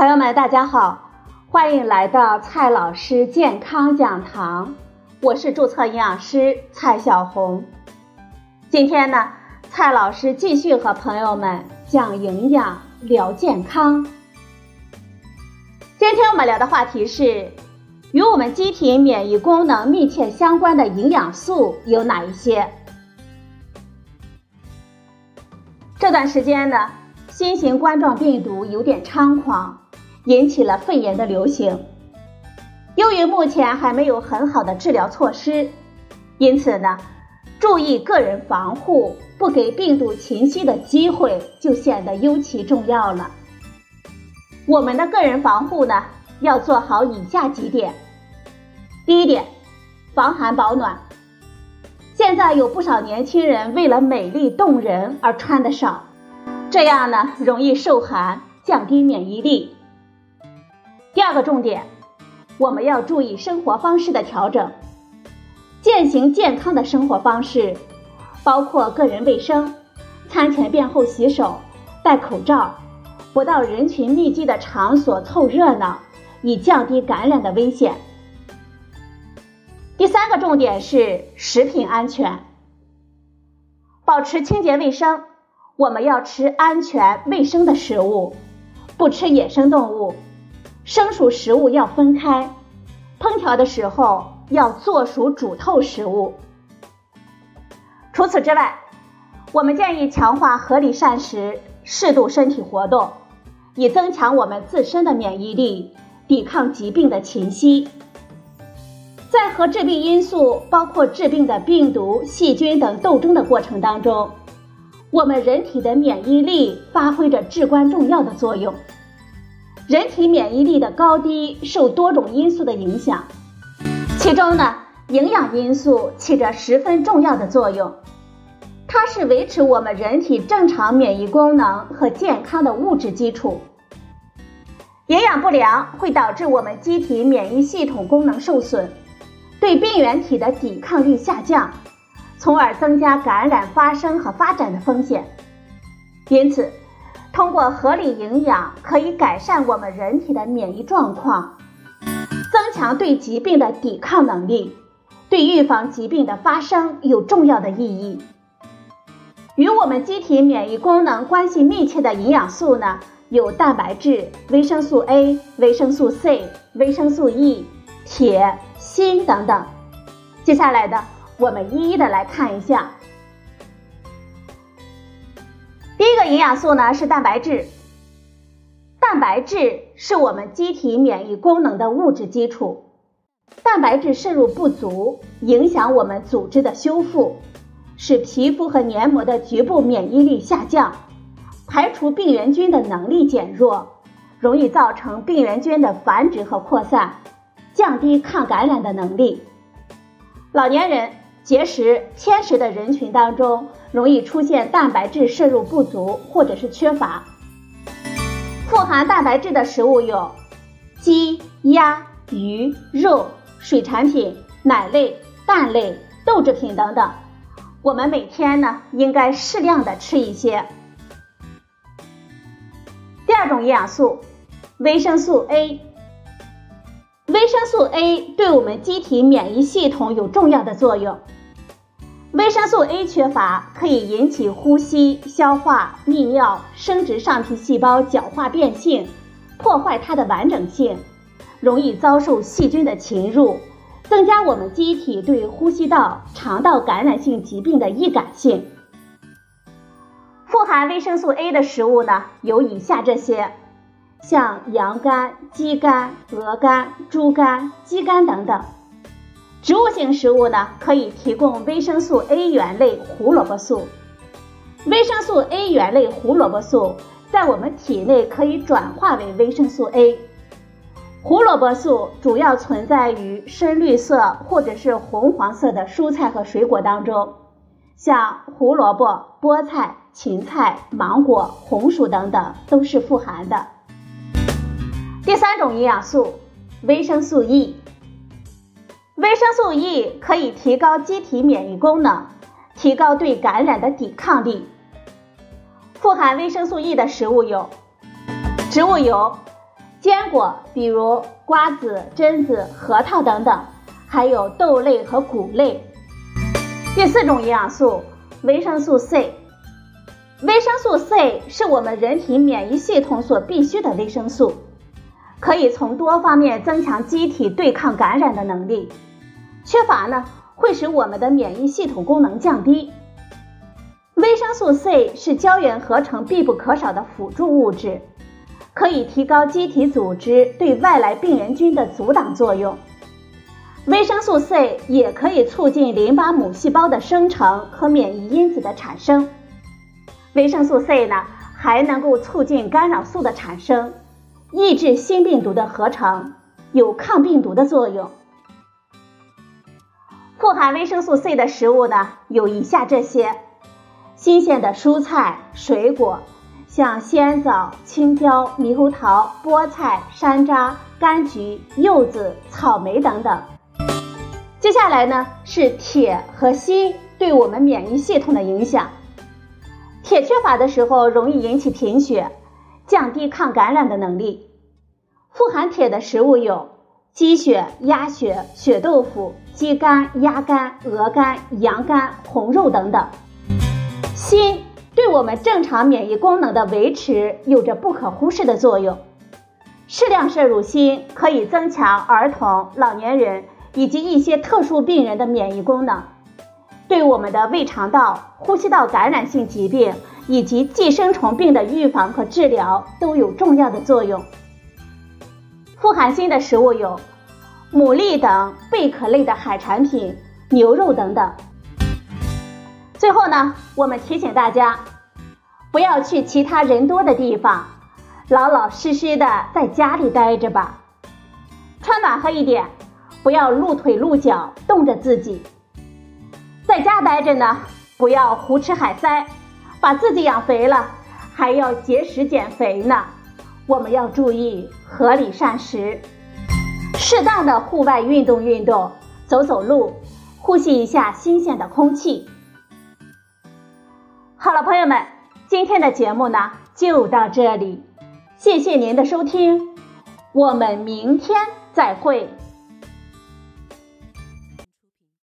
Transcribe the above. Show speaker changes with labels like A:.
A: 朋友们，大家好，欢迎来到蔡老师健康讲堂，我是注册营养师蔡小红。今天呢，蔡老师继续和朋友们讲营养、聊健康。今天我们聊的话题是，与我们机体免疫功能密切相关的营养素有哪一些？这段时间呢，新型冠状病毒有点猖狂。引起了肺炎的流行。由于目前还没有很好的治疗措施，因此呢，注意个人防护，不给病毒侵袭的机会就显得尤其重要了。我们的个人防护呢，要做好以下几点。第一点，防寒保暖。现在有不少年轻人为了美丽动人而穿的少，这样呢，容易受寒，降低免疫力。第二个重点，我们要注意生活方式的调整，践行健康的生活方式，包括个人卫生，餐前便后洗手，戴口罩，不到人群密集的场所凑热闹，以降低感染的危险。第三个重点是食品安全，保持清洁卫生，我们要吃安全卫生的食物，不吃野生动物。生熟食物要分开，烹调的时候要做熟煮透食物。除此之外，我们建议强化合理膳食，适度身体活动，以增强我们自身的免疫力，抵抗疾病的侵袭。在和致病因素，包括致病的病毒、细菌等斗争的过程当中，我们人体的免疫力发挥着至关重要的作用。人体免疫力的高低受多种因素的影响，其中呢，营养因素起着十分重要的作用，它是维持我们人体正常免疫功能和健康的物质基础。营养不良会导致我们机体免疫系统功能受损，对病原体的抵抗力下降，从而增加感染发生和发展的风险。因此。通过合理营养，可以改善我们人体的免疫状况，增强对疾病的抵抗能力，对预防疾病的发生有重要的意义。与我们机体免疫功能关系密切的营养素呢，有蛋白质、维生素 A、维生素 C、维生素 E、铁、锌等等。接下来的，我们一一的来看一下。第一个营养素呢是蛋白质。蛋白质是我们机体免疫功能的物质基础。蛋白质摄入不足，影响我们组织的修复，使皮肤和黏膜的局部免疫力下降，排除病原菌的能力减弱，容易造成病原菌的繁殖和扩散，降低抗感染的能力。老年人。节食、偏食的人群当中，容易出现蛋白质摄入不足或者是缺乏。富含蛋白质的食物有鸡、鸭、鱼、肉、水产品、奶类、蛋类、豆制品等等。我们每天呢，应该适量的吃一些。第二种营养素，维生素 A。维生素 A 对我们机体免疫系统有重要的作用。维生素 A 缺乏可以引起呼吸、消化、泌尿、生殖上皮细胞角化变性，破坏它的完整性，容易遭受细菌的侵入，增加我们机体对呼吸道、肠道感染性疾病的易感性。富含维生素 A 的食物呢，有以下这些。像羊肝、鸡肝、鹅肝、猪肝、鸡肝等等，植物性食物呢可以提供维生素 A 原类胡萝卜素。维生素 A 原类胡萝卜素在我们体内可以转化为维生素 A。胡萝卜素主要存在于深绿色或者是红黄色的蔬菜和水果当中，像胡萝卜、菠菜、芹菜、芒果、红薯等等都是富含的。第三种营养素，维生素 E。维生素 E 可以提高机体免疫功能，提高对感染的抵抗力。富含维生素 E 的食物有植物油、坚果，比如瓜子、榛子、核桃等等，还有豆类和谷类。第四种营养素，维生素 C。维生素 C 是我们人体免疫系统所必需的维生素，可以从多方面增强机体对抗感染的能力。缺乏呢，会使我们的免疫系统功能降低。维生素 C 是胶原合成必不可少的辅助物质。可以提高机体组织对外来病原菌的阻挡作用。维生素 C 也可以促进淋巴母细胞的生成和免疫因子的产生。维生素 C 呢，还能够促进干扰素的产生，抑制新病毒的合成，有抗病毒的作用。富含维生素 C 的食物呢，有以下这些：新鲜的蔬菜、水果。像鲜枣、青椒、猕猴桃、菠菜、山楂、柑橘、柚子、草莓等等。接下来呢是铁和锌对我们免疫系统的影响。铁缺乏的时候容易引起贫血，降低抗感染的能力。富含铁的食物有鸡血、鸭血、血豆腐、鸡肝、鸭肝、鹅肝、羊肝、红肉等等。锌。对我们正常免疫功能的维持有着不可忽视的作用。适量摄入锌可以增强儿童、老年人以及一些特殊病人的免疫功能，对我们的胃肠道、呼吸道感染性疾病以及寄生虫病的预防和治疗都有重要的作用。富含锌的食物有牡蛎等贝壳类的海产品、牛肉等等。最后呢，我们提醒大家。不要去其他人多的地方，老老实实的在家里待着吧。穿暖和一点，不要露腿露脚，冻着自己。在家待着呢，不要胡吃海塞，把自己养肥了，还要节食减肥呢。我们要注意合理膳食，适当的户外运动运动，走走路，呼吸一下新鲜的空气。好了，朋友们。今天的节目呢就到这里，谢谢您的收听，我们明天再会。